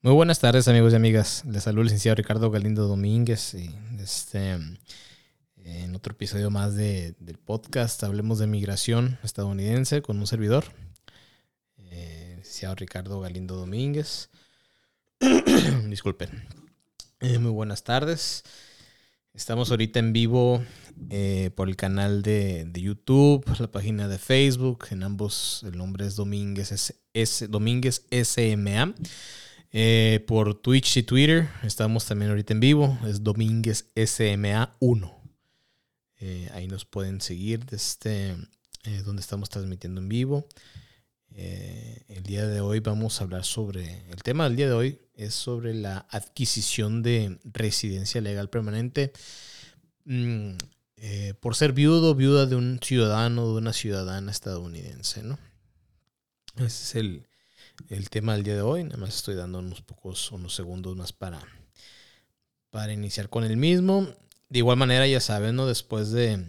Muy buenas tardes amigos y amigas. Les saludo el licenciado Ricardo Galindo Domínguez y este, en otro episodio más de, del podcast Hablemos de Migración Estadounidense con un servidor, eh, licenciado Ricardo Galindo Domínguez. Disculpen. Eh, muy buenas tardes. Estamos ahorita en vivo eh, por el canal de, de, YouTube, la página de Facebook. En ambos el nombre es Domínguez, S, S, Domínguez SMA. Eh, por Twitch y Twitter estamos también ahorita en vivo. Es Domínguez SMA 1. Eh, ahí nos pueden seguir desde eh, donde estamos transmitiendo en vivo. El día de hoy vamos a hablar sobre, el tema del día de hoy es sobre la adquisición de residencia legal permanente mmm, por ser viudo o viuda de un ciudadano de una ciudadana estadounidense. ¿no? Ese es el, el tema del día de hoy. Nada más estoy dando unos pocos, unos segundos más para, para iniciar con el mismo. De igual manera, ya saben, ¿no? Después de,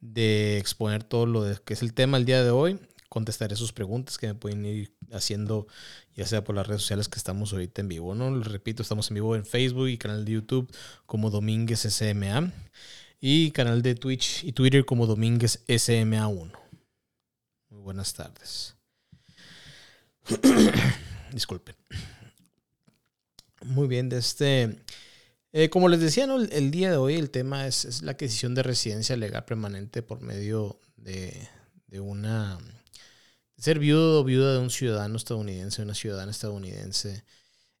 de exponer todo lo de, que es el tema del día de hoy, contestaré sus preguntas que me pueden ir haciendo, ya sea por las redes sociales que estamos ahorita en vivo, ¿no? Les repito, estamos en vivo en Facebook y canal de YouTube como Domínguez SMA y canal de Twitch y Twitter como Domínguez SMA1. Muy buenas tardes. Disculpen. Muy bien, de este. Eh, como les decía, ¿no? el, día de hoy el tema es, la adquisición de residencia legal permanente por medio de, de una. Ser viudo o viuda de un ciudadano estadounidense, una ciudadana estadounidense.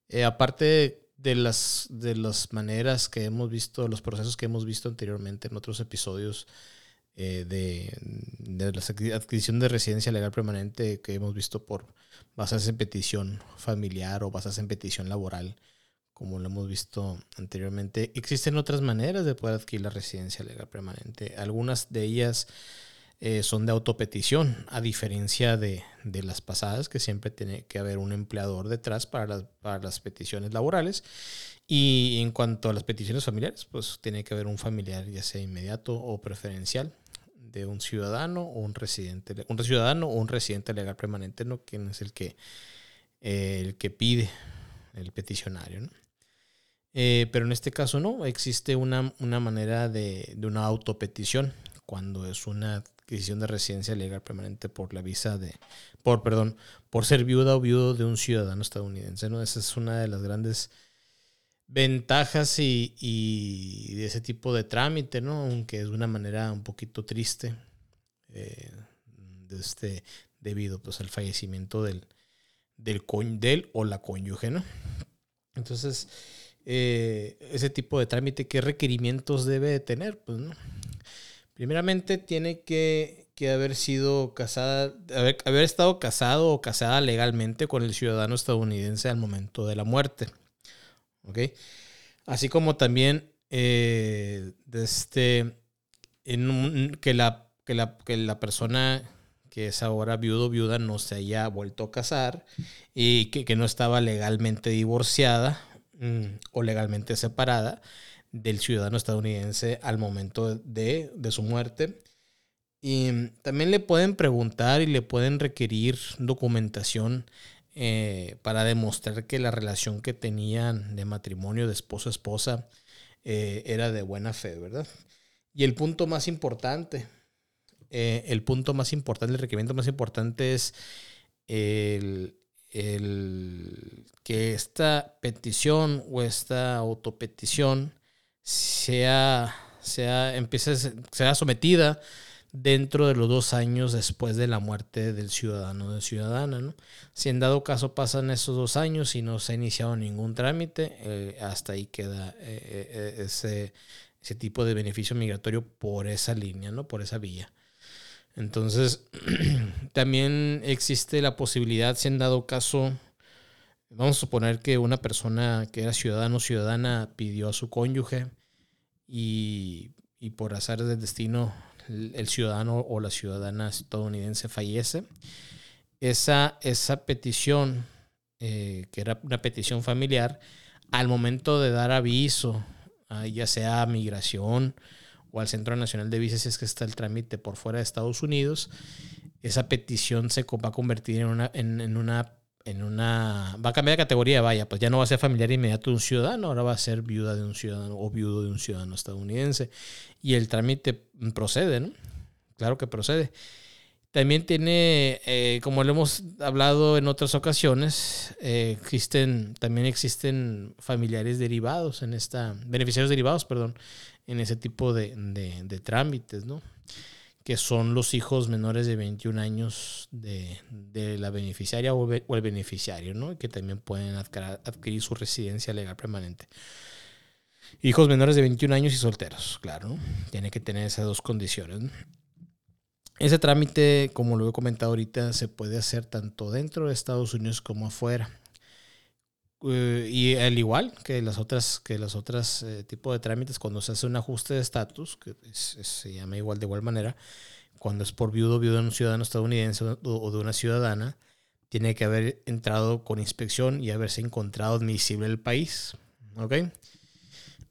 Eh, aparte de las, de las maneras que hemos visto, los procesos que hemos visto anteriormente en otros episodios eh, de, la adquisición de residencia legal permanente que hemos visto por basarse en petición familiar o basarse en petición laboral, como lo hemos visto anteriormente. Existen otras maneras de poder adquirir la residencia legal permanente. Algunas de ellas eh, son de autopetición, a diferencia de, de, las pasadas, que siempre tiene que haber un empleador detrás para las, para las peticiones laborales. Y en cuanto a las peticiones familiares, pues tiene que haber un familiar, ya sea inmediato o preferencial, de un ciudadano o un residente, un ciudadano o un residente legal permanente, ¿no? Quien es el que, eh, el que pide el peticionario, ¿no? Eh, pero en este caso no, existe una, una manera de, de, una autopetición cuando es una adquisición de residencia legal permanente por la visa de, por, perdón, por ser viuda o viudo de un ciudadano estadounidense, ¿no? Esa es una de las grandes ventajas y, de ese tipo de trámite, ¿no? Aunque es una manera un poquito triste, eh, de este, debido pues, al fallecimiento del, del, o la cónyuge, ¿no? Entonces, eh, ese tipo de trámite, ¿qué requerimientos debe de tener? Pues, ¿no? Primeramente, tiene que, que haber sido casada, haber, haber estado casado o casada legalmente con el ciudadano estadounidense al momento de la muerte. ¿Ok? Así como también eh, este, que, la, que, la, que la persona que es ahora viudo o viuda no se haya vuelto a casar y que, que no estaba legalmente divorciada mmm, o legalmente separada del ciudadano estadounidense al momento de, de su muerte. Y también le pueden preguntar y le pueden requerir documentación eh, para demostrar que la relación que tenían de matrimonio de esposo a esposa eh, era de buena fe, ¿verdad? Y el punto más importante, eh, el punto más importante, el requerimiento más importante es el, el, que esta petición o esta autopetición sea, sea, empiece, sea sometida dentro de los dos años después de la muerte del ciudadano o de ciudadana. ¿no? Si en dado caso pasan esos dos años y no se ha iniciado ningún trámite, eh, hasta ahí queda eh, eh, ese, ese, tipo de beneficio migratorio por esa línea, ¿no? por esa vía. Entonces, también existe la posibilidad, si en dado caso, vamos a suponer que una persona que era ciudadano o ciudadana pidió a su cónyuge y, y por azar del destino el ciudadano o la ciudadana estadounidense fallece, esa, esa petición, eh, que era una petición familiar, al momento de dar aviso, uh, ya sea a migración o al Centro Nacional de Visas, si es que está el trámite por fuera de Estados Unidos, esa petición se va a convertir en una, en, en una en una va a cambiar de categoría, vaya, pues ya no va a ser familiar inmediato de un ciudadano, ahora va a ser viuda de un ciudadano o viudo de un ciudadano estadounidense. Y el trámite procede, ¿no? Claro que procede. También tiene, eh, como lo hemos hablado en otras ocasiones, eh, existen, también existen familiares derivados en esta, beneficiarios derivados, perdón, en ese tipo de, de trámites, ¿no? Que son los hijos menores de 21 años de, la beneficiaria o, el beneficiario, ¿no? que también pueden adquirir, su residencia legal permanente. Hijos menores de 21 años y solteros, claro, ¿no? tiene que tener esas dos condiciones. Ese trámite, como lo he comentado ahorita, se puede hacer tanto dentro de Estados Unidos como afuera. Eh, y al igual que las otras, que las otras eh, tipos de trámites, cuando se hace un ajuste de estatus, que se llama igual de igual manera, cuando es por viudo, viudo de un ciudadano estadounidense o, de una ciudadana, tiene que haber entrado con inspección y haberse encontrado admisible el país. ¿Ok?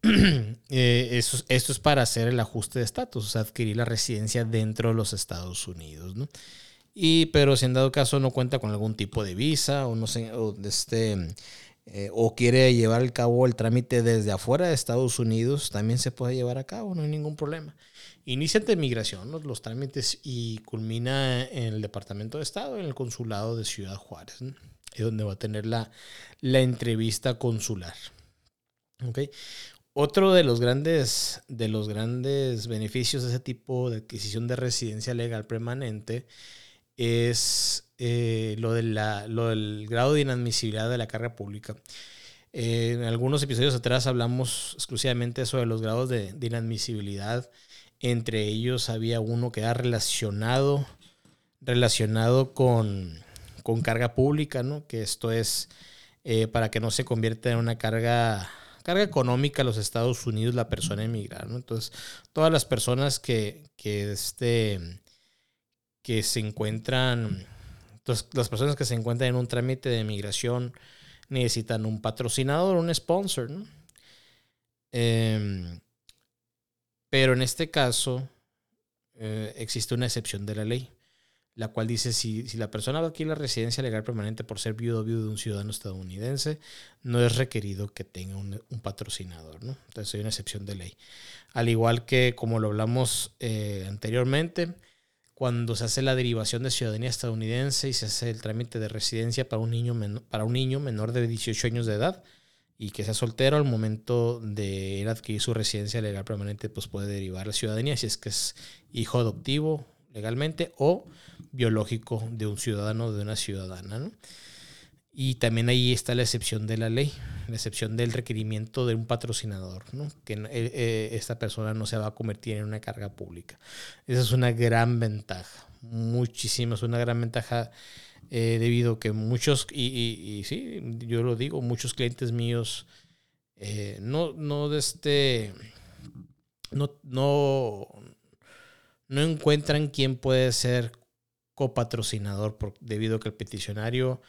Eh, eso, esto es para hacer el ajuste de estatus, o sea, adquirir la residencia dentro de los Estados Unidos, ¿no? Y, pero si en dado caso no cuenta con algún tipo de visa o no sé, o este, eh, o quiere llevar a cabo el trámite desde afuera de Estados Unidos, también se puede llevar a cabo, no hay ningún problema. Inicia ante migración los trámites y culmina en el Departamento de Estado, en el Consulado de Ciudad Juárez, es donde va a tener la, la entrevista consular. ¿Okay? Otro de los, grandes, de los grandes beneficios de ese tipo de adquisición de residencia legal permanente es eh, lo, la, lo del grado de inadmisibilidad de la carga pública. Eh, en algunos episodios atrás hablamos exclusivamente sobre los grados de, inadmisibilidad. Entre ellos había uno que era relacionado, relacionado con, con carga pública, ¿no? que esto es eh, para que no se convierta en una carga carga económica a los Estados Unidos la persona emigrar. ¿no? Entonces, todas las personas que, que, este, que se encuentran, las personas que se encuentran en un trámite de migración necesitan un patrocinador, un sponsor, ¿no? Em, pero en este caso eh, existe una excepción de la ley, la cual dice si, si la persona va aquí la residencia legal permanente por ser viudo o viudo de un ciudadano estadounidense, no es requerido que tenga un, un patrocinador, ¿no? Entonces hay una excepción de ley. Al igual que como lo hablamos eh, anteriormente, cuando se hace la derivación de ciudadanía estadounidense y se hace el trámite de residencia para un niño, para un niño menor de 18 años de edad y que sea soltero al momento de adquirir su residencia legal permanente, pues puede derivar la ciudadanía si es que es hijo adoptivo legalmente o biológico de un ciudadano o de una ciudadana. Y también ahí está la excepción de la ley, la excepción del requerimiento de un patrocinador, ¿no? que eh, eh, esta persona no se va a convertir en una carga pública. Esa es una gran ventaja, muchísimo, es una gran ventaja eh, debido a que muchos, y, sí, yo lo digo, muchos clientes míos no, no este, no, no, no encuentran quién puede ser copatrocinador debido a que el peticionario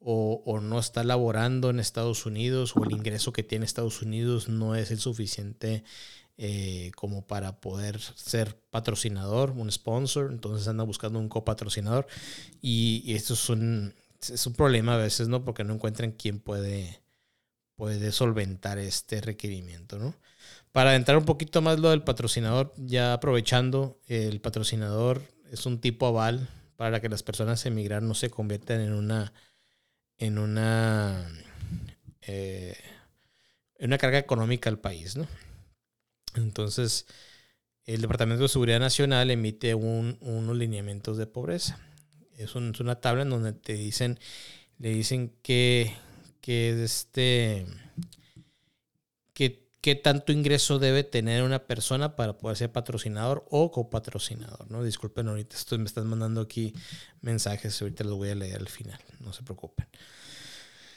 o, no está laborando en Estados Unidos o el ingreso que tiene Estados Unidos no es el suficiente eh, como para poder ser patrocinador, un sponsor, entonces anda buscando un copatrocinador y, esto es un, es un problema a veces, ¿no? Porque no encuentran quién puede, puede solventar este requerimiento, ¿no? Para entrar un poquito más lo del patrocinador, ya aprovechando, el patrocinador es un tipo aval para que las personas emigrar no se conviertan en una en una, eh, en una carga económica al país, ¿no? Entonces, el Departamento de Seguridad Nacional emite unos lineamientos de pobreza. Es, una tabla en donde te dicen, le dicen que, que este, qué tanto ingreso debe tener una persona para poder ser patrocinador o copatrocinador, ¿no? Disculpen, ahorita estoy, me están mandando aquí mensajes, ahorita los voy a leer al final, no se preocupen.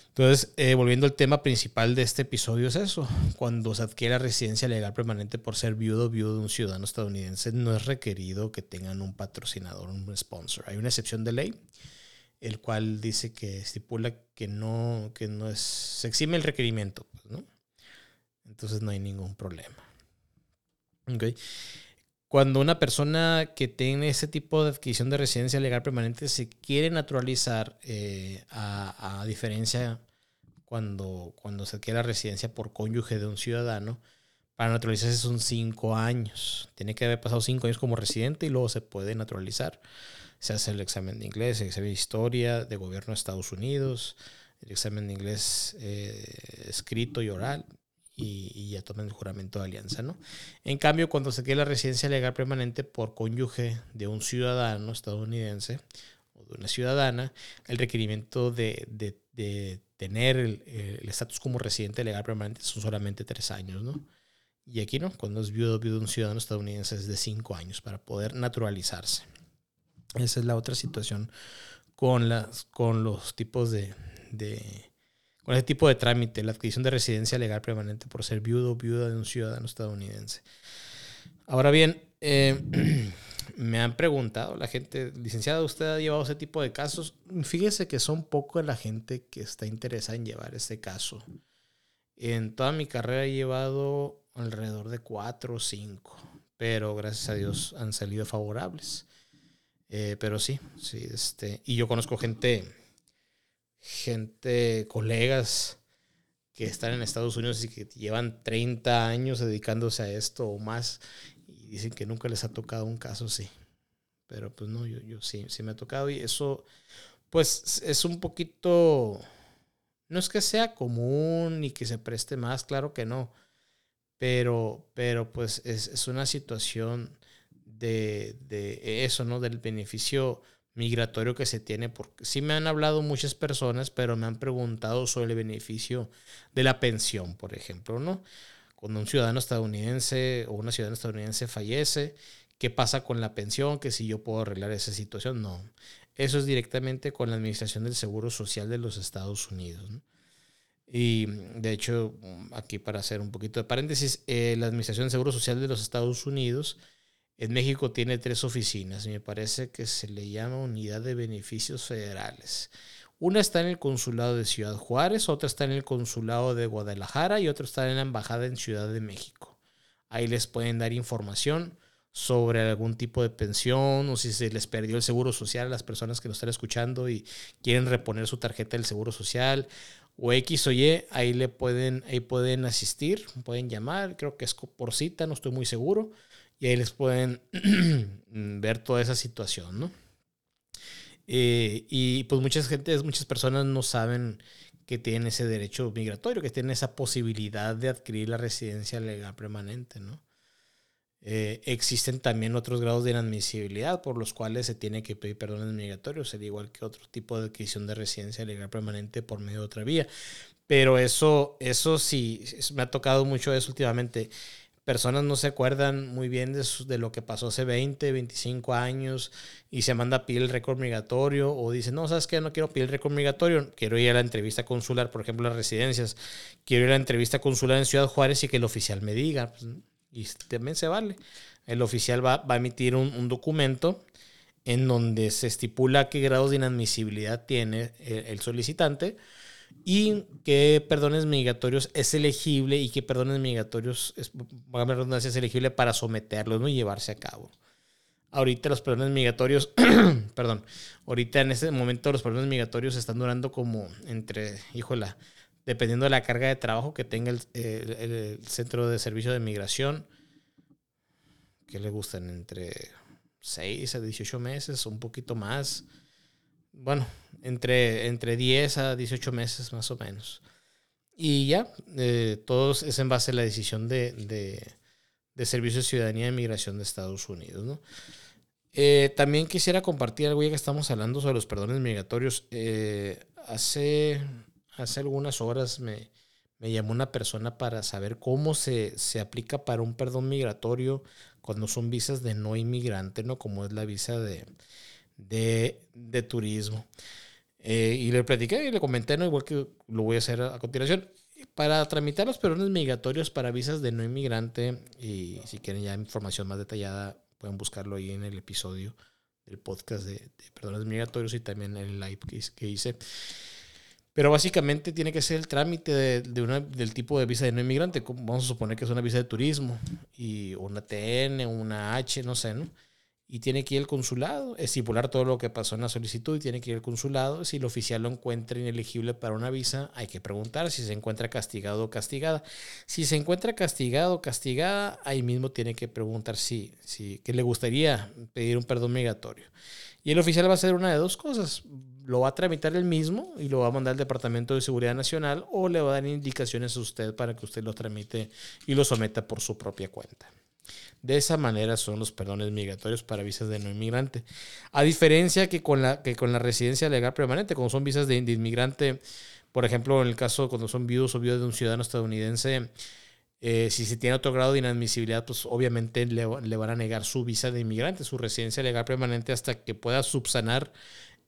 Entonces, eh, volviendo al tema principal de este episodio es eso, cuando se adquiere residencia legal permanente por ser viudo o viudo de un ciudadano estadounidense, no es requerido que tengan un patrocinador, un sponsor. Hay una excepción de ley, el cual dice que estipula que no, que no es, se exime el requerimiento. Entonces no hay ningún problema. Okay. cuando una persona que tiene ese tipo de adquisición de residencia legal permanente se quiere naturalizar, eh, a, diferencia cuando, cuando se adquiere la residencia por cónyuge de un ciudadano, para naturalizarse son cinco años. Tiene que haber pasado cinco años como residente y luego se puede naturalizar. Se hace el examen de inglés, el examen de historia de gobierno de Estados Unidos, el examen de inglés eh, escrito y oral y, ya toman el juramento de alianza, ¿no? En cambio, cuando se quiere la residencia legal permanente por cónyuge de un ciudadano estadounidense o de una ciudadana, el requerimiento de, tener el estatus como residente legal permanente son solamente tres años, ¿no? Y aquí no, cuando es viudo, viudo de un ciudadano estadounidense es de cinco años para poder naturalizarse. Esa es la otra situación con, las, con los tipos de con ese tipo de trámite, la adquisición de residencia legal permanente por ser viudo o viuda de un ciudadano estadounidense. Ahora bien, eh, me han preguntado la gente, licenciada, ¿usted ha llevado ese tipo de casos? Fíjese que son poco la gente que está interesada en llevar este caso. En toda mi carrera he llevado alrededor de cuatro o cinco, pero gracias a Dios han salido favorables. Eh, pero sí, sí, este, y yo conozco gente gente, colegas que están en Estados Unidos y que llevan 30 años dedicándose a esto o más y dicen que nunca les ha tocado un caso así. Pero pues no, yo, yo sí, sí me ha tocado y eso pues es un poquito, no es que sea común ni que se preste más, claro que no, pero, pero pues es, es una situación de, de eso, ¿no? Del beneficio migratorio que se tiene, porque sí me han hablado muchas personas, pero me han preguntado sobre el beneficio de la pensión, por ejemplo, ¿no? Cuando un ciudadano estadounidense o una ciudadana estadounidense fallece, ¿qué pasa con la pensión? Que si yo puedo arreglar esa situación, no. Eso es directamente con la Administración del Seguro Social de los Estados Unidos. Y de hecho, aquí para hacer un poquito de paréntesis, eh, la Administración del Seguro Social de los Estados Unidos en México tiene tres oficinas, me parece que se le llama Unidad de Beneficios Federales. Una está en el Consulado de Ciudad Juárez, otra está en el Consulado de Guadalajara y otra está en la Embajada en Ciudad de México. Ahí les pueden dar información sobre algún tipo de pensión o si se les perdió el seguro social a las personas que nos están escuchando y quieren reponer su tarjeta del seguro social o X o Y, ahí le pueden, ahí pueden asistir, pueden llamar, creo que es por cita, no estoy muy seguro y ahí les pueden ver toda esa situación, ¿no? Eh, y pues muchas gentes, muchas personas no saben que tienen ese derecho migratorio, que tienen esa posibilidad de adquirir la residencia legal permanente, ¿no? Eh, existen también otros grados de inadmisibilidad por los cuales se tiene que pedir perdones migratorios, al igual que otro tipo de adquisición de residencia legal permanente por medio de otra vía. Pero eso, eso sí, me ha tocado mucho eso últimamente personas no se acuerdan muy bien de, de, lo que pasó hace 20, 25 años y se manda a pedir el récord migratorio o dicen, no, ¿sabes qué? No quiero pedir el récord migratorio, quiero ir a la entrevista consular, por ejemplo, las residencias, quiero ir a la entrevista consular en Ciudad Juárez y que el oficial me diga, pues, y también se vale. El oficial va, va a emitir un, un, documento en donde se estipula qué grados de inadmisibilidad tiene el, el solicitante y qué perdones migratorios es elegible y qué perdones migratorios es, es elegible para someterlos y llevarse a cabo. Ahorita los perdones migratorios, perdón, ahorita en este momento los perdones migratorios están durando como entre, híjola, dependiendo de la carga de trabajo que tenga el, el Centro de Servicio de Migración, que le gustan entre 6 a 18 meses, un poquito más bueno, entre, entre 10 a 18 meses más o menos. Y ya, eh, todo es en base a la decisión de, de, de Servicio de Ciudadanía y Migración de Estados Unidos. ¿no? Eh, también quisiera compartir algo ya que estamos hablando sobre los perdones migratorios. Eh, hace, hace algunas horas me, me llamó una persona para saber cómo se, se, aplica para un perdón migratorio cuando son visas de no inmigrante, ¿no? Como es la visa de, de, turismo. Eh, y le platiqué y le comenté, ¿no? igual que lo voy a hacer a, continuación, para tramitar los perdones migratorios para visas de no inmigrante, y si quieren ya información más detallada, pueden buscarlo ahí en el episodio del podcast de, de perdones migratorios y también en el live que, que hice. Pero básicamente tiene que ser el trámite de, una, del tipo de visa de no inmigrante. Vamos a suponer que es una visa de turismo, y una TN, una H, no sé, ¿no? Y tiene que ir al consulado, estipular todo lo que pasó en la solicitud y tiene que ir al consulado. Si el oficial lo encuentra inelegible para una visa, hay que preguntar si se encuentra castigado o castigada. Si se encuentra castigado o castigada, ahí mismo tiene que preguntar si, si le gustaría pedir un perdón migratorio. Y el oficial va a hacer una de dos cosas. Lo va a tramitar él mismo y lo va a mandar al Departamento de Seguridad Nacional o le va a dar indicaciones a usted para que usted lo tramite y lo someta por su propia cuenta. De esa manera son los perdones migratorios para visas de no inmigrante. A diferencia que con la, que con la residencia legal permanente, como son visas de, inmigrante, por ejemplo, en el caso cuando son viudos o viudas de un ciudadano estadounidense, eh, si se tiene otro grado de inadmisibilidad, pues obviamente le, van a negar su visa de inmigrante, su residencia legal permanente, hasta que pueda subsanar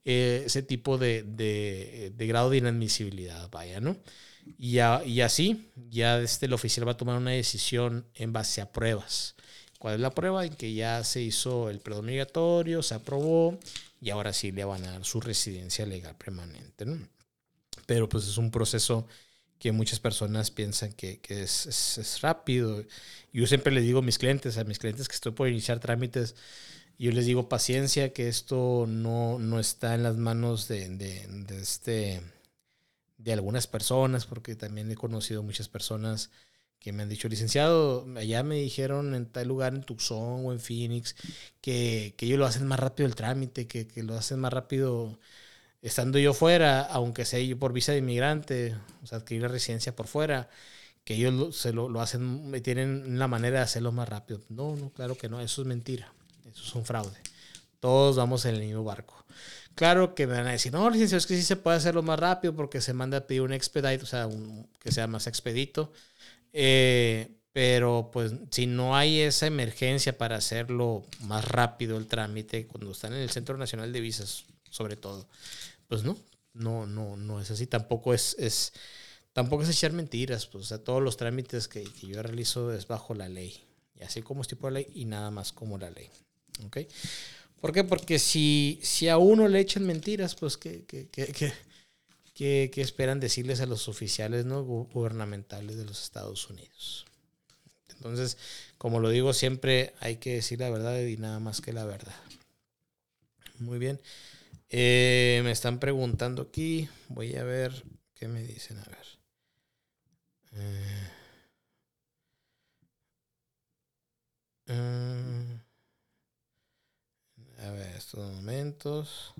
eh, ese tipo de, de, grado de inadmisibilidad, vaya, ¿no? Y, y así, ya este, el oficial va a tomar una decisión en base a pruebas. ¿Cuál es la prueba? En que ya se hizo el perdón migratorio, se aprobó y ahora sí le van a dar su residencia legal permanente. ¿no? Pero pues es un proceso que muchas personas piensan que, que es, es, rápido. Yo siempre les digo a mis clientes, a mis clientes que estoy por iniciar trámites, yo les digo paciencia, que esto no, no está en las manos de, de, este, de algunas personas, porque también he conocido muchas personas que me han dicho, licenciado, allá me dijeron en tal lugar, en Tucson o en Phoenix, que, que ellos lo hacen más rápido el trámite, que, que, lo hacen más rápido estando yo fuera, aunque sea yo por visa de inmigrante, o sea, adquirir la residencia por fuera, que ellos lo, se lo, lo hacen, tienen la manera de hacerlo más rápido. No, no, claro que no, eso es mentira, eso es un fraude. Todos vamos en el mismo barco. Claro que me van a decir, no, licenciado, es que sí se puede hacerlo más rápido porque se manda a pedir un expedite, o sea, un, que sea más expedito. Eh, pero pues si no hay esa emergencia para hacerlo más rápido el trámite, cuando están en el Centro Nacional de Visas, sobre todo, pues no, no, no, no es así. Tampoco es, es, tampoco es echar mentiras, pues, o sea, todos los trámites que, que yo realizo es bajo la ley. Y así como es tipo de ley y nada más como la ley. ¿Ok? ¿Por qué? Porque si, si a uno le echan mentiras, pues que, que, que ¿Qué, esperan decirles a los oficiales ¿no? gubernamentales de los Estados Unidos? Entonces, como lo digo siempre, hay que decir la verdad y nada más que la verdad. Muy bien. Eh, me están preguntando aquí. Voy a ver qué me dicen. A ver. Eh, eh, a ver, estos momentos.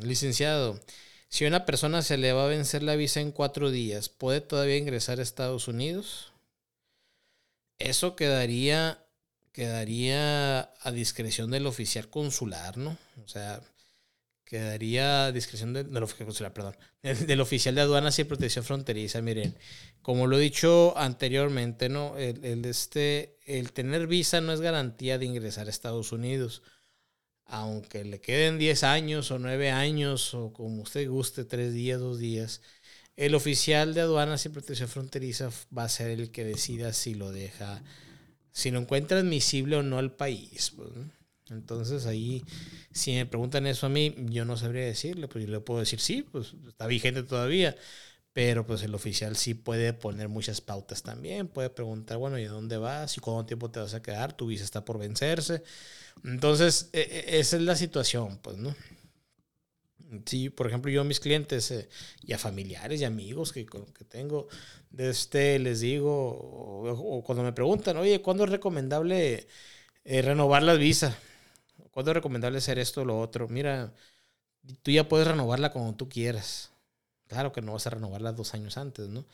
Licenciado, si una persona se le va a vencer la visa en cuatro días, ¿puede todavía ingresar a Estados Unidos? Eso quedaría, quedaría a discreción del oficial consular, ¿no? O sea, quedaría a discreción del, oficial consular, perdón, del, oficial de aduanas y protección fronteriza. Miren, como lo he dicho anteriormente, ¿no? El, este, el tener visa no es garantía de ingresar a Estados Unidos aunque le queden 10 años o 9 años o como usted guste, 3 días, 2 días, el oficial de aduanas y protección fronteriza va a ser el que decida si lo deja, si lo encuentra admisible o no al país. Pues, Entonces ahí, si me preguntan eso a mí, yo no sabría decirle, pues yo le puedo decir sí, pues está vigente todavía, pero pues el oficial sí puede poner muchas pautas también, puede preguntar, bueno, ¿y dónde vas? ¿Y cuánto tiempo te vas a quedar? Tu visa está por vencerse. Entonces, e, e, esa es la situación, pues, ¿no? Sí, por ejemplo, yo a mis clientes eh, y a familiares y amigos que, que tengo, de este, les digo, o, cuando me preguntan, oye, ¿cuándo es recomendable eh, renovar la visa? ¿Cuándo es recomendable hacer esto o lo otro? Mira, tú ya puedes renovarla cuando tú quieras. Claro que no vas a renovarla dos años antes, ¿no?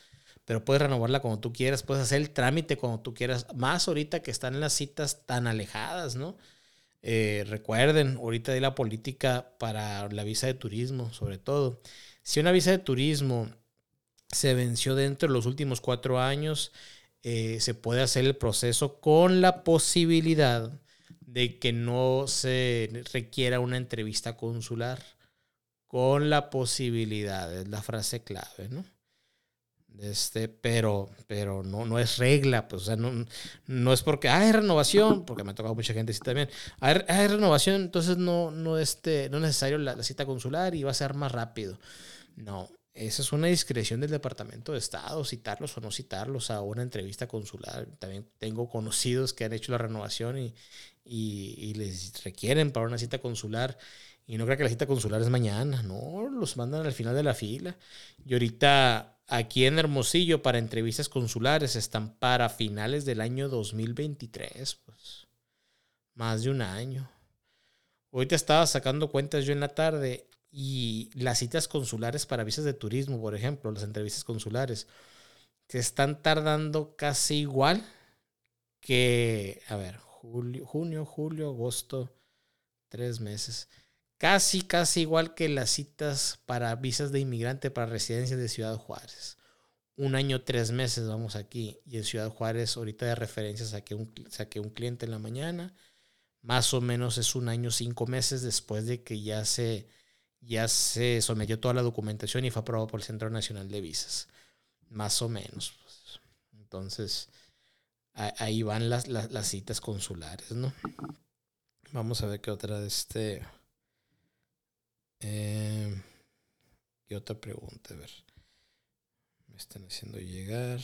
Pero puedes renovarla cuando tú quieras, puedes hacer el trámite cuando tú quieras, más ahorita que están las citas tan alejadas, ¿no? Eh, recuerden, ahorita de la política para la visa de turismo, sobre todo. Si una visa de turismo se venció dentro de los últimos cuatro años, eh, se puede hacer el proceso con la posibilidad de que no se requiera una entrevista consular. Con la posibilidad, es la frase clave, ¿no? Este, pero, pero no, no es regla, pues, o sea, no, no es porque hay renovación, porque me ha tocado mucha gente así también. Hay, hay renovación, entonces no, no, este, no es necesario la, cita consular y va a ser más rápido. No, esa es una discreción del Departamento de Estado, citarlos o no citarlos a una entrevista consular. También tengo conocidos que han hecho la renovación y, y, les requieren para una cita consular. Y no creo que la cita consular es mañana, no, los mandan al final de la fila. Y ahorita aquí en Hermosillo para entrevistas consulares están para finales del año 2023, pues más de un año. Ahorita estaba sacando cuentas yo en la tarde y las citas consulares para visas de turismo, por ejemplo, las entrevistas consulares, que están tardando casi igual que, a ver, julio, junio, julio, agosto, tres meses. Casi, casi igual que las citas para visas de inmigrante para residencia de Ciudad Juárez. Un año, tres meses vamos aquí. Y en Ciudad Juárez, ahorita de referencia, saqué un, saqué un cliente en la mañana. Más o menos es un año, cinco meses después de que ya se ya se sometió toda la documentación y fue aprobado por el Centro Nacional de Visas. Más o menos. Pues. Entonces, ahí van las, citas consulares, ¿no? Vamos a ver qué otra de este. Eh, ¿Qué otra pregunta? A ver. Me están haciendo llegar.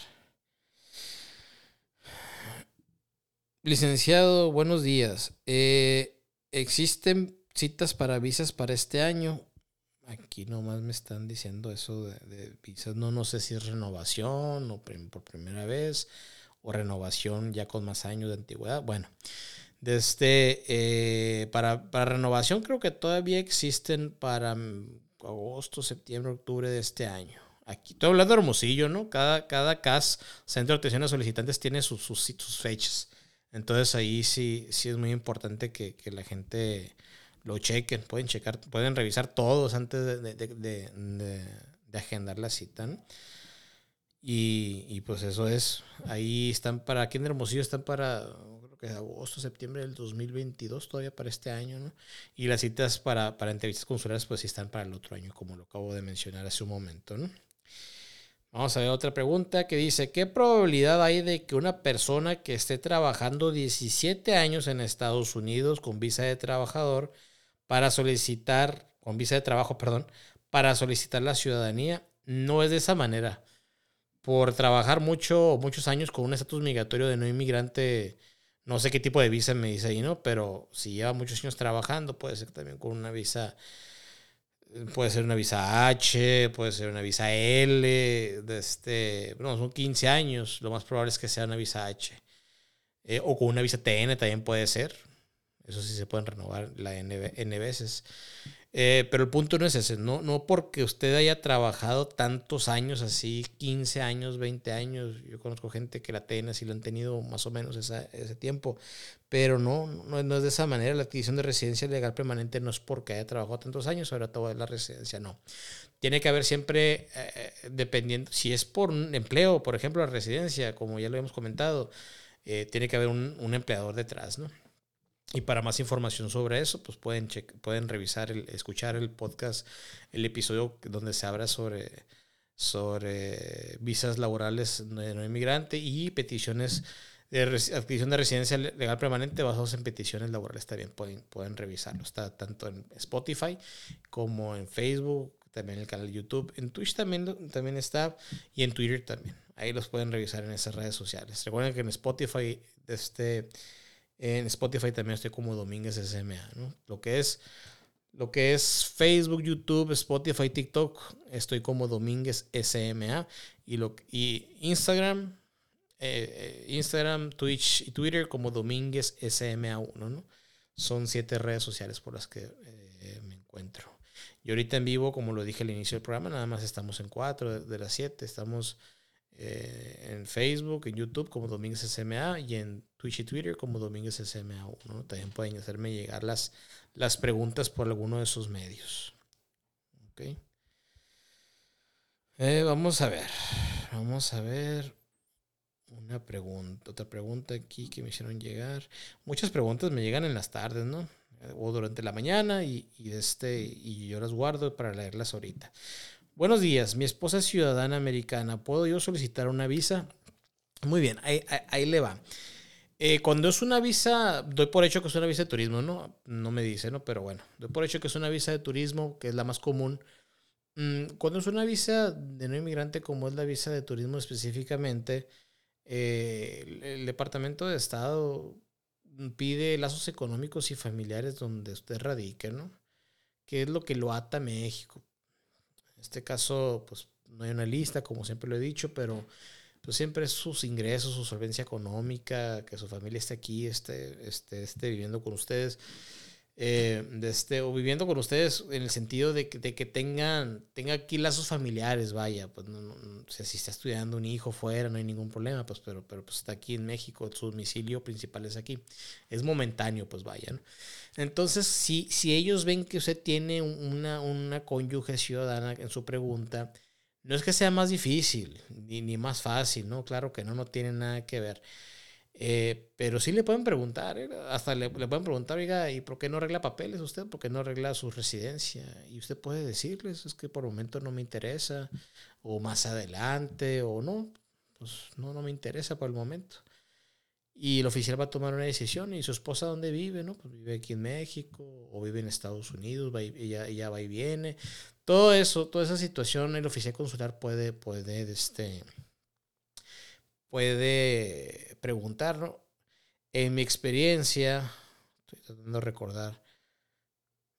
Licenciado, buenos días. Eh, ¿Existen citas para visas para este año. Aquí nomás me están diciendo eso de, visas. No, no sé si es renovación o por primera vez o renovación ya con más años de antigüedad. Bueno, desde este, eh, para, para renovación creo que todavía existen para agosto, septiembre, octubre de este año. Aquí estoy hablando de Hermosillo, ¿no? Cada, cada CAS, Centro de Atención a Solicitantes, tiene sus, sus, fechas. Entonces ahí sí, sí es muy importante que, que la gente lo chequen, pueden checar, pueden revisar todos antes de, agendar la cita. Y, pues eso es, ahí están para, aquí en Hermosillo están para, agosto, septiembre del 2022, todavía para este año, ¿no? Y las citas para, para entrevistas consulares pues sí están para el otro año, como lo acabo de mencionar hace un momento, ¿no? Vamos a ver otra pregunta que dice, ¿qué probabilidad hay de que una persona que esté trabajando 17 años en Estados Unidos con visa de trabajador para solicitar, con visa de trabajo, perdón, para solicitar la ciudadanía. No es de esa manera. Por trabajar mucho, muchos años con un estatus migratorio de no inmigrante, no sé qué tipo de visa me dice ahí, ¿no? Pero si lleva muchos años trabajando, puede ser también con una visa, puede ser una visa H, puede ser una visa L, de este, bueno, son 15 años, lo más probable es que sea una visa H. Eh, o con una visa TN también puede ser. Eso sí se pueden renovar la N, N veces. Eh, pero el punto no es ese, no, no porque usted haya trabajado tantos años, así 15 años, 20 años, yo conozco gente que la tiene, así lo han tenido más o menos ese tiempo, pero no, no, no, es de esa manera, la adquisición de residencia legal permanente no es porque haya trabajado tantos años, ahora todo es la residencia, no. Tiene que haber siempre, eh, dependiendo, si es por un empleo, por ejemplo, la residencia, como ya lo hemos comentado, eh, tiene que haber un, un empleador detrás, ¿no? Y para más información sobre eso, pues pueden, pueden revisar, el, escuchar el podcast, el episodio donde se habla sobre, sobre visas laborales de no inmigrante y peticiones de adquisición de residencia legal permanente basados en peticiones laborales. También pueden, pueden revisarlo. Está tanto en Spotify como en Facebook, también en el canal de YouTube. En Twitch también, también está y en Twitter también. Ahí los pueden revisar en esas redes sociales. Recuerden que en Spotify, este en Spotify también estoy como Domínguez SMA, ¿no? Lo que es, lo que es Facebook, YouTube, Spotify, TikTok, estoy como Domínguez SMA. Y, lo, y Instagram, eh, eh, Instagram, Twitch y Twitter como Domínguez SMA1, ¿no? Son siete redes sociales por las que eh, me encuentro. Y ahorita en vivo, como lo dije al inicio del programa, nada más estamos en cuatro de las siete. Estamos eh, en Facebook, en YouTube como Domínguez SMA y en Twitch y Twitter como Domínguez SMA1. También pueden hacerme llegar las, las preguntas por alguno de esos medios. Okay. Eh, vamos a ver, vamos a ver una pregunta, otra pregunta aquí que me hicieron llegar. Muchas preguntas me llegan en las tardes, ¿no? O durante la mañana y, y, este, y yo las guardo para leerlas ahorita. Buenos días, mi esposa es ciudadana americana. ¿Puedo yo solicitar una visa? Muy bien, ahí, le va. Eh, cuando es una visa, doy por hecho que es una visa de turismo, ¿no? No me dice, ¿no? Pero bueno, doy por hecho que es una visa de turismo, que es la más común. mm, cuando es una visa de no inmigrante, como es la visa de turismo específicamente, eh, el, Departamento de Estado pide lazos económicos y familiares donde usted radique, ¿no? Que es lo que lo ata a México. Este caso, pues no hay una lista, como siempre lo he dicho, pero pues siempre sus ingresos, su solvencia económica, que su familia esté aquí, esté, esté, esté viviendo con ustedes. Eh, este, o viviendo con ustedes en el sentido de que, de que tengan, tenga aquí lazos familiares, vaya, pues no, no, si está estudiando un hijo fuera, no hay ningún problema, pues, pero, pero pues está aquí en México, su domicilio principal es aquí, es momentáneo, pues vaya, Entonces, si, si ellos ven que usted tiene una, una cónyuge ciudadana en su pregunta, no es que sea más difícil, ni, ni más fácil, ¿no? Claro que no, no tiene nada que ver. Eh, pero sí le pueden preguntar, ¿eh? hasta le, pueden preguntar, oiga, ¿y por qué no arregla papeles usted? ¿Por qué no arregla su residencia? Y usted puede decirles, es que por el momento no me interesa, o más adelante, o no, pues no, no me interesa por el momento. Y el oficial va a tomar una decisión, y su esposa dónde vive, ¿no? Pues vive aquí en México, o vive en Estados Unidos, va ella, ella va y viene. Todo eso, toda esa situación, el oficial consular puede, puede, este puede preguntar. En mi experiencia, estoy tratando de recordar,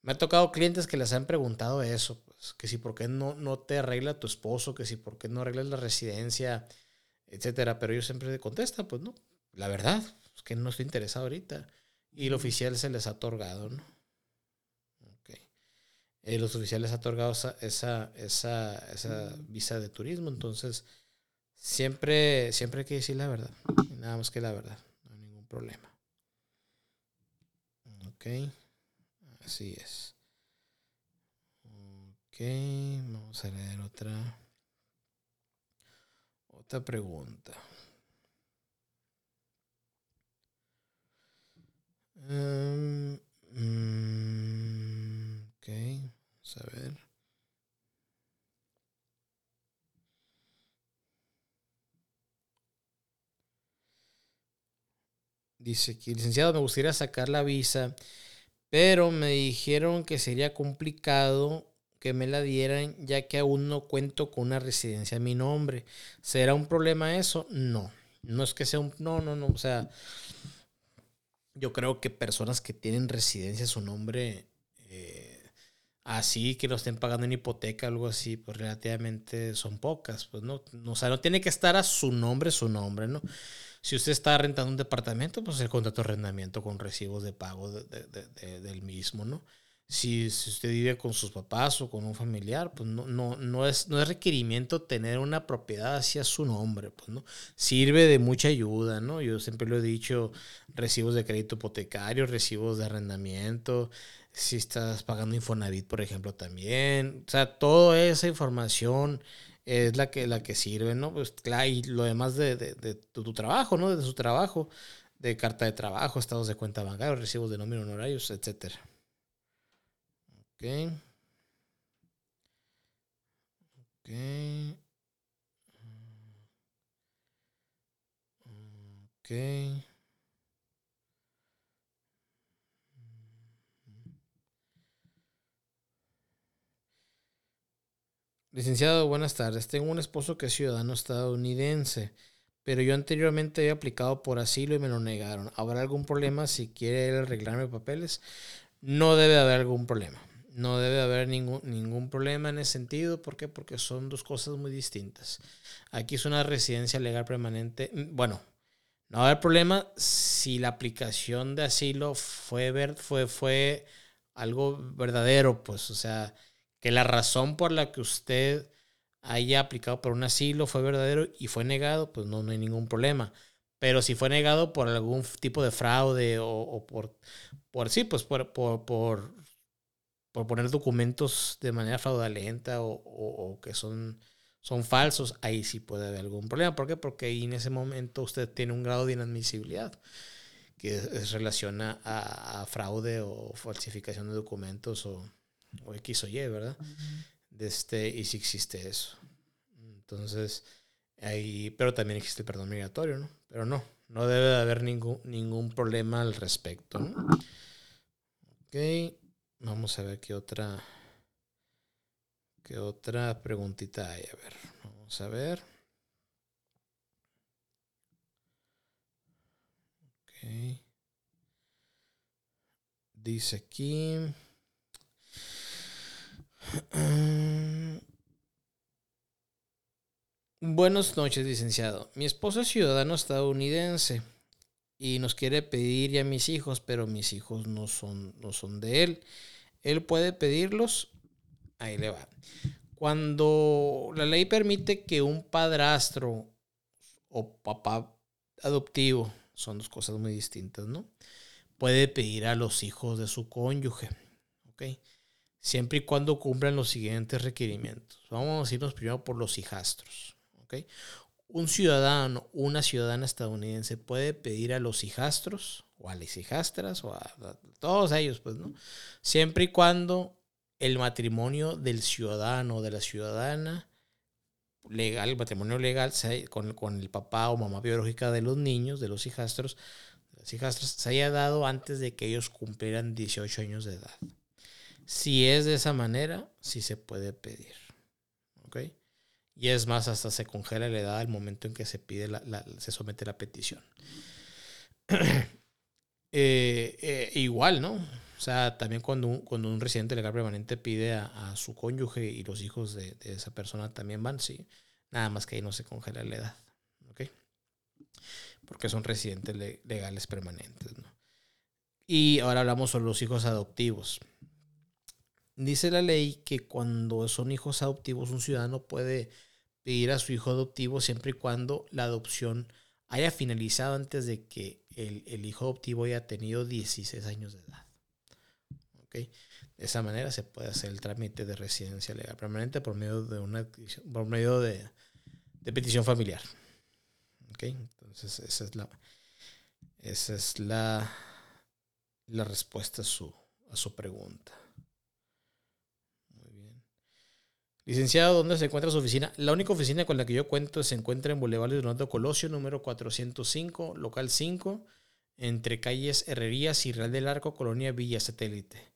me ha tocado clientes que les han preguntado eso, pues, que si por qué no, no te arregla tu esposo, que si por qué no arreglas la residencia, etcétera, pero ellos siempre contestan, pues no, la verdad, es que no estoy interesado ahorita. Y el oficial se les ha otorgado, ¿no? Okay. Eh, los oficiales han otorgado esa, esa, esa, esa visa de turismo, entonces Siempre, siempre hay que decir la verdad. Nada más que la verdad. No hay ningún problema. Ok. Así es. Ok. Vamos a leer otra. Otra pregunta. Um, ok. Vamos a ver. Dice aquí, licenciado, me gustaría sacar la visa, pero me dijeron que sería complicado que me la dieran ya que aún no cuento con una residencia a mi nombre. ¿Será un problema eso? No, no es que sea un... No, no, no, o sea, yo creo que personas que tienen residencia a su nombre, eh, así que no estén pagando en hipoteca algo así, pues relativamente son pocas, pues no, no, o sea, no tiene que estar a su nombre, su nombre, ¿no? Si usted está rentando un departamento, pues el contrato de arrendamiento con recibos de pago del mismo, ¿no? Si, usted vive con sus papás o con un familiar, pues no, no, no, es, no es requerimiento tener una propiedad hacia su nombre, pues, ¿no? Sirve de mucha ayuda, ¿no? Yo siempre lo he dicho, recibos de crédito hipotecario, recibos de arrendamiento, si estás pagando Infonavit, por ejemplo, también. O sea, toda esa información es la que, la que sirve, ¿no? Pues claro, y lo demás de, de, tu, trabajo, ¿no? De su trabajo, de carta de trabajo, estados de cuenta bancaria, recibos de nómina honorarios, etc. Ok. Ok. Ok. Licenciado, buenas tardes. Tengo un esposo que es ciudadano estadounidense, pero yo anteriormente había aplicado por asilo y me lo negaron. ¿Habrá algún problema si quiere arreglarme papeles? No debe haber algún problema. No debe haber ningún, ningún problema en ese sentido. ¿Por qué? Porque son dos cosas muy distintas. Aquí es una residencia legal permanente. Mm, bueno, no va a haber problema si la aplicación de asilo fue, ver, fue, fue algo verdadero, pues, o sea, que la razón por la que usted haya aplicado por un asilo fue verdadero y fue negado, pues no, no hay ningún problema. Pero si fue negado por algún tipo de fraude o, por, por, sí, pues por, por, por, poner documentos de manera fraudulenta o, o, que son, son falsos, ahí sí puede haber algún problema. ¿Por qué? Porque ahí en ese momento usted tiene un grado de inadmisibilidad que se relaciona a fraude o falsificación de documentos o, o X o Y, ¿verdad? de este, y si existe eso. Entonces, ahí, pero también existe el perdón migratorio, ¿no? Pero no, no debe de haber ningún, ningún problema al respecto. ¿no? Ok, vamos a ver qué otra, ¿Qué otra preguntita hay? A ver, vamos a ver. Ok. Dice aquí. Buenas noches, licenciado. Mi esposo es ciudadano estadounidense y nos quiere pedir ya mis hijos, pero mis hijos no son, no son de él. Él puede pedirlos. Ahí le va. Cuando la ley permite que un padrastro o papá adoptivo, son dos cosas muy distintas, ¿no? Puede pedir a los hijos de su cónyuge, ¿ok? Siempre y cuando cumplan los siguientes requerimientos. Vamos a irnos primero por los hijastros, ¿ok? Un ciudadano, una ciudadana estadounidense puede pedir a los hijastros o a las hijastras o a, todos ellos, pues, ¿no? Siempre y cuando el matrimonio del ciudadano o de la ciudadana legal, el matrimonio legal con, con, el papá o mamá biológica de los niños, de los hijastros, las hijastras, se haya dado antes de que ellos cumplieran 18 años de edad. Si es de esa manera, sí se puede pedir. ¿Ok? Y es más, hasta se congela la edad al momento en que se pide la, la, se somete la petición. eh, eh, igual, ¿no? O sea, también cuando un, cuando un residente legal permanente pide a, su cónyuge y los hijos de, esa persona también van, sí. Nada más que ahí no se congela la edad. Porque son residentes le, legales permanentes, ¿no? Y ahora hablamos sobre los hijos adoptivos. Dice la ley que cuando son hijos adoptivos, un ciudadano puede pedir a su hijo adoptivo siempre y cuando la adopción haya finalizado antes de que el, el hijo adoptivo haya tenido 16 años de edad. ¿okay? De esa manera se puede hacer el trámite de residencia legal permanente por medio de una por medio de, de petición familiar. ¿okay? Entonces, esa es la esa es la, la respuesta a su, a su pregunta. Muy bien. Licenciado, ¿dónde se encuentra su oficina? La única oficina con la que yo cuento se encuentra en Boulevard Leonardo Colosio, número 405, local 5, entre calles Herrerías y Real del Arco, Colonia Villa Satélite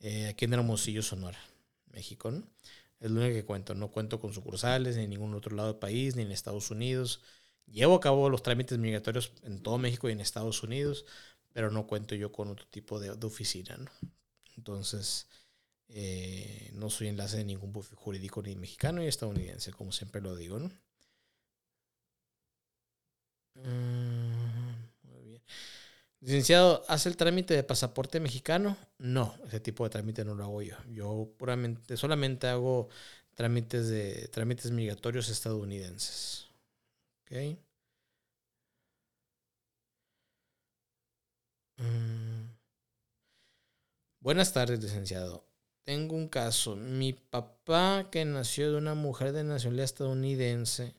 eh, aquí en Hermosillo, Sonora, México. ¿no? Es lo único que cuento. No cuento con sucursales ni en ningún otro lado del país, ni en Estados Unidos. Llevo a cabo los trámites migratorios en todo México y en Estados Unidos, pero no cuento yo con otro tipo de, de oficina. ¿no? Entonces, eh, no soy enlace de ningún bufete jurídico ni mexicano ni estadounidense, como siempre lo digo. ¿no? Mm. Licenciado, ¿hace el trámite de pasaporte mexicano? No, ese tipo de trámite no lo hago yo. Yo puramente, solamente hago trámites de trámites migratorios estadounidenses. ¿Ok? Mm. Buenas tardes, licenciado. Tengo un caso. Mi papá, que nació de una mujer de nacionalidad estadounidense,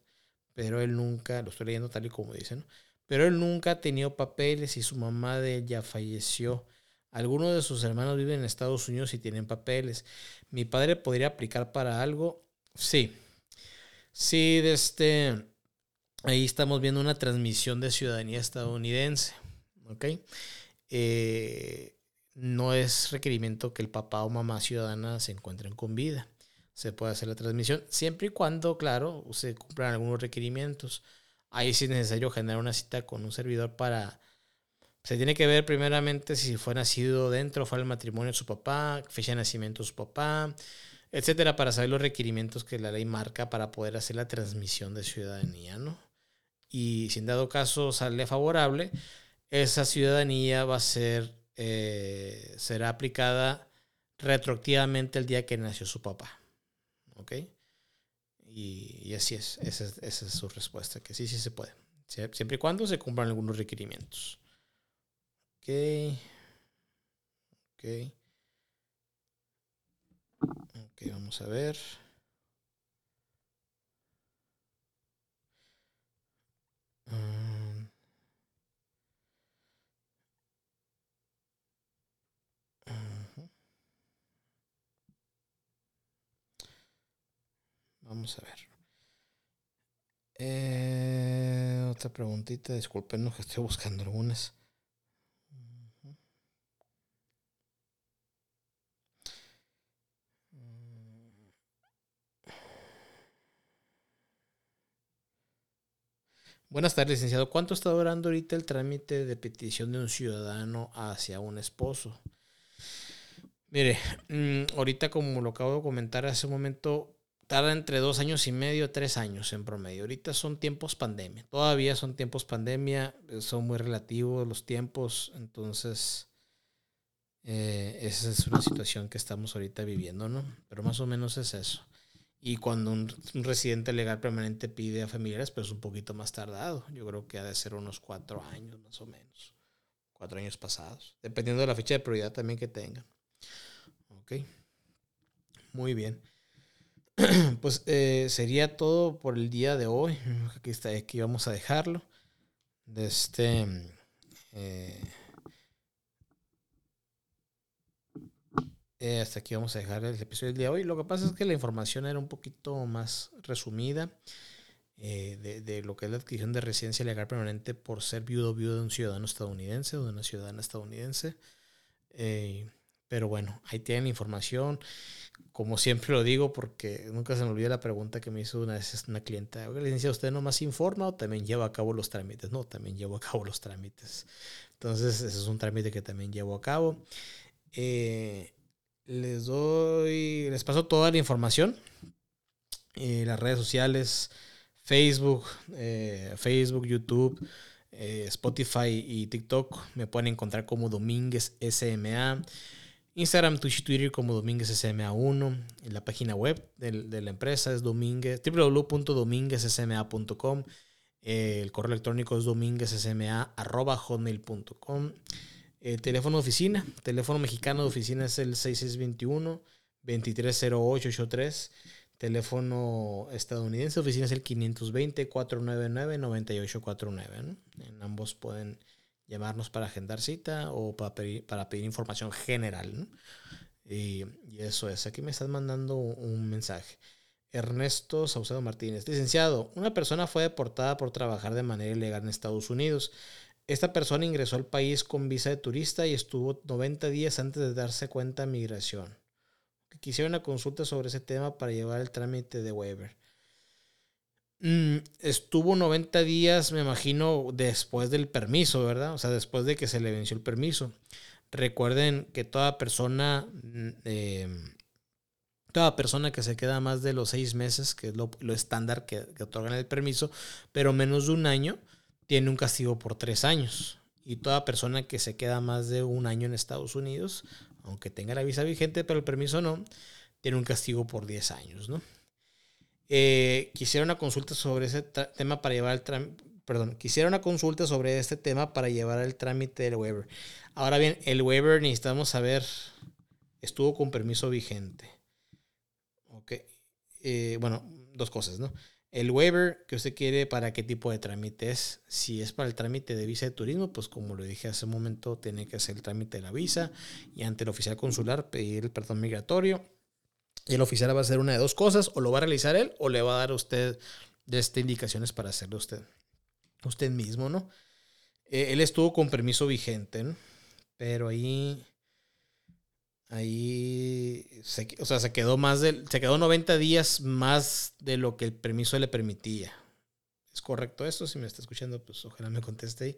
pero él nunca, lo estoy leyendo tal y como dicen, ¿no? pero él nunca ha tenido papeles y su mamá de él ya falleció. Algunos de sus hermanos viven en Estados Unidos y tienen papeles. ¿Mi padre podría aplicar para algo? Sí. Sí, desde este, ahí estamos viendo una transmisión de ciudadanía estadounidense. ¿Ok? Eh, no es requerimiento que el papá o mamá ciudadana se encuentren con vida. Se puede hacer la transmisión siempre y cuando, claro, se cumplan algunos requerimientos. Ahí sí es necesario generar una cita con un servidor para... Se tiene que ver primeramente si fue nacido dentro, fue el matrimonio de su papá, fecha de nacimiento de su papá, etcétera, para saber los requerimientos que la ley marca para poder hacer la transmisión de ciudadanía, ¿no? Y si en dado caso sale favorable, esa ciudadanía va a ser, eh, será aplicada retroactivamente el día que nació su papá, ¿ok? Y, así es. Esa, es. esa, es. su respuesta, que sí, sí se puede. Siempre y cuando se cumplan algunos requerimientos. Ok. Ok. Ok, vamos a ver. Uh Vamos a ver. Eh, otra preguntita, disculpen, no que estoy buscando algunas. Buenas tardes, licenciado. ¿Cuánto está durando ahorita el trámite de petición de un ciudadano hacia un esposo? Mire, mm, ahorita como lo acabo de comentar hace un momento, tarda entre dos años y medio, tres años en promedio. Ahorita son tiempos pandemia. Todavía son tiempos pandemia, eh, son muy relativos los tiempos, entonces eh, esa es una situación que estamos ahorita viviendo, ¿no? Pero más o menos es eso. Y cuando un, residente legal permanente pide a familiares, pues un poquito más tardado. Yo creo que ha de ser unos cuatro años más o menos. Cuatro años pasados. Dependiendo de la fecha de prioridad también que tengan. Ok. Muy bien. Pues eh, sería todo por el día de hoy. Aquí está, aquí vamos a dejarlo. De este. Eh, Eh, hasta aquí vamos a dejar el episodio del día de hoy. Lo que pasa es que la información era un poquito más resumida eh, de, lo que es la adquisición de residencia legal permanente por ser viudo o viudo de un ciudadano estadounidense o de una ciudadana estadounidense. Pero bueno, ahí tienen información. Como siempre lo digo, porque nunca se me olvida la pregunta que me hizo una vez una clienta. Licencia, ¿usted nomás informa o también lleva a cabo los trámites? No, también llevo a cabo los trámites. Entonces, ese es un trámite que también llevo a cabo. Eh, les doy, les paso toda la información. Eh, las redes sociales, Facebook, eh, Facebook, YouTube, Spotify y TikTok me pueden encontrar como Domínguez SMA. Instagram, Twitch y Twitter como Domínguez SMA1. la página web de, la empresa es domínguez, www.domínguezsma.com. el correo electrónico es domínguezsma.hotmail.com. Eh, teléfono de oficina, teléfono mexicano de oficina es el 6621-230883. Teléfono estadounidense de oficina es el 520-499-9849. En ambos pueden llamarnos para agendar cita o para pedir, para pedir información general. Y, eso es. Aquí me están mandando un mensaje. Ernesto Saucedo Martínez. Licenciado, una persona fue deportada por trabajar de manera ilegal en Estados Unidos. Esta persona ingresó al país con visa de turista y estuvo 90 días antes de darse cuenta de migración. Quisiera una consulta sobre ese tema para llevar el trámite de waiver. Mm, estuvo 90 días, me imagino, después del permiso, ¿verdad? O sea, después de que se le venció el permiso. Recuerden que toda persona, mm, em, toda persona que se queda más de los seis meses, que es lo, estándar que, que otorgan el permiso, pero menos de un año, tiene un castigo por tres años. Y toda persona que se queda más de un año en Estados Unidos, aunque tenga la visa vigente, pero el permiso no, tiene un castigo por 10 años, ¿no? Eh, quisiera una consulta sobre ese tema para llevar el. Perdón, quisiera una consulta sobre este tema para llevar el trámite del waiver. Ahora bien, el waiver necesitamos saber, estuvo con permiso vigente. Ok. Eh, bueno, dos cosas, ¿no? El waiver que usted quiere, ¿para qué tipo de trámite es? Si es para el trámite de visa de turismo, pues como lo dije hace un momento, tiene que hacer el trámite de la visa y ante el oficial consular pedir el perdón migratorio. El oficial va a hacer una de dos cosas, o lo va a realizar él o le va a dar a usted este indicaciones para hacerlo usted. Usted mismo, ¿no? Eh, él estuvo con permiso vigente, ¿no? Pero ahí Ahí, se, o sea, se quedó más de, se quedó 90 días más de lo que el permiso le permitía. ¿Es correcto esto? Si me está escuchando, pues ojalá me conteste ahí.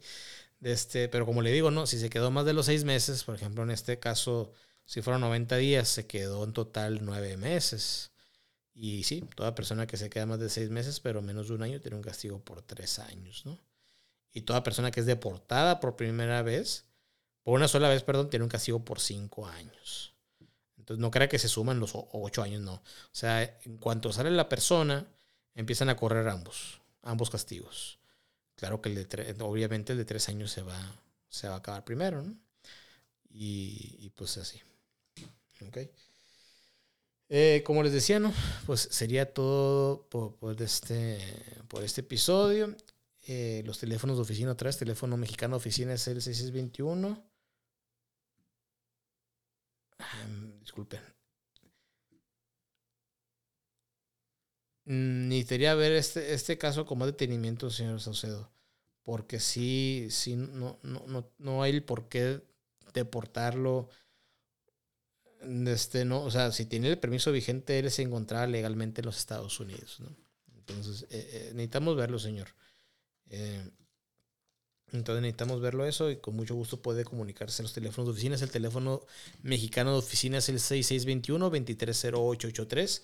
Este, pero como le digo, no, si se quedó más de los seis meses, por ejemplo, en este caso, si fueron 90 días, se quedó en total nueve meses. Y sí, toda persona que se queda más de seis meses, pero menos de un año, tiene un castigo por tres años, ¿no? Y toda persona que es deportada por primera vez, por una sola vez, perdón, tiene un castigo por cinco años. Entonces no crea que se suman los ocho años, no. O sea, en cuanto sale la persona, empiezan a correr ambos, ambos castigos. Claro que el de obviamente el de tres años se va, se va a acabar primero, ¿no? Y, pues así. Ok. Eh, como les decía, ¿no? Pues sería todo por, este, por este episodio. Eh, los teléfonos de oficina atrás, teléfono mexicano de oficina es el 6621 disculpen. Mm, necesitaría ver este, este caso como detenimiento, señor Saucedo. Porque sí, sí, no, no, no, hay el por qué deportarlo. Este, no, o sea, si tiene el permiso vigente, él se encontraba legalmente en los Estados Unidos. Entonces, eh, eh, necesitamos verlo, señor. Eh, entonces necesitamos verlo eso y con mucho gusto puede comunicarse a los teléfonos de oficinas. El teléfono mexicano de oficina es el 6621-230883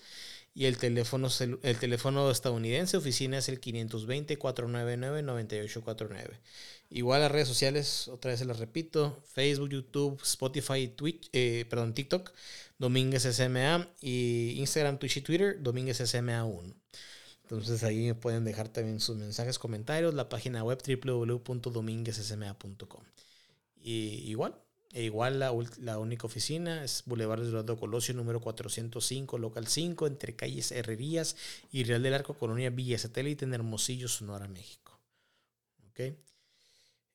y el teléfono, el teléfono estadounidense oficina es el 520-499-9849. Igual las redes sociales, otra vez se las repito, Facebook, YouTube, Spotify, Twitch, eh, perdón, TikTok, Domínguez SMA y Instagram, Twitch y Twitter, Domínguez SMA 1. Entonces ahí me pueden dejar también sus mensajes, comentarios, la página web www.dominguezsma.com. Y igual, e igual la, la, única oficina es Boulevard Eduardo Colosio, número 405, local 5, entre calles Herrerías y Real del Arco, Colonia Villa Satélite en Hermosillo, Sonora, México. ¿Ok?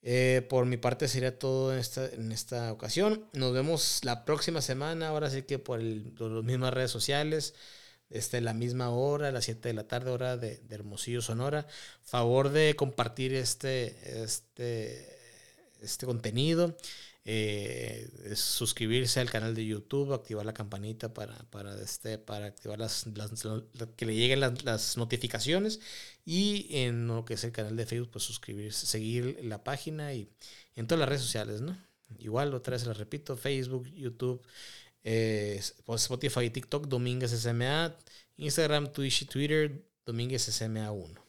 Eh, por mi parte sería todo en esta, en esta ocasión. Nos vemos la próxima semana, ahora sí que por, las mismas redes sociales este, la misma hora, a las 7 de la tarde, hora de, Hermosillo, Sonora. Favor de compartir este, este, este contenido. Eh, suscribirse al canal de YouTube, activar la campanita para, para, este, para activar las, que le lleguen las, notificaciones y en lo que es el canal de Facebook, pues suscribirse, seguir la página y en todas las redes sociales, ¿no? Igual, otra vez les repito, Facebook, YouTube, eh, pues, Spotify TikTok, Domínguez SMA, Instagram, Twitch y Twitter, Domínguez SMA 1.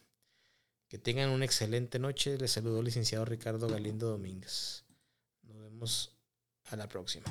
Que tengan una excelente noche. Les saludo licenciado Ricardo Galindo Domínguez. Vemos a la próxima.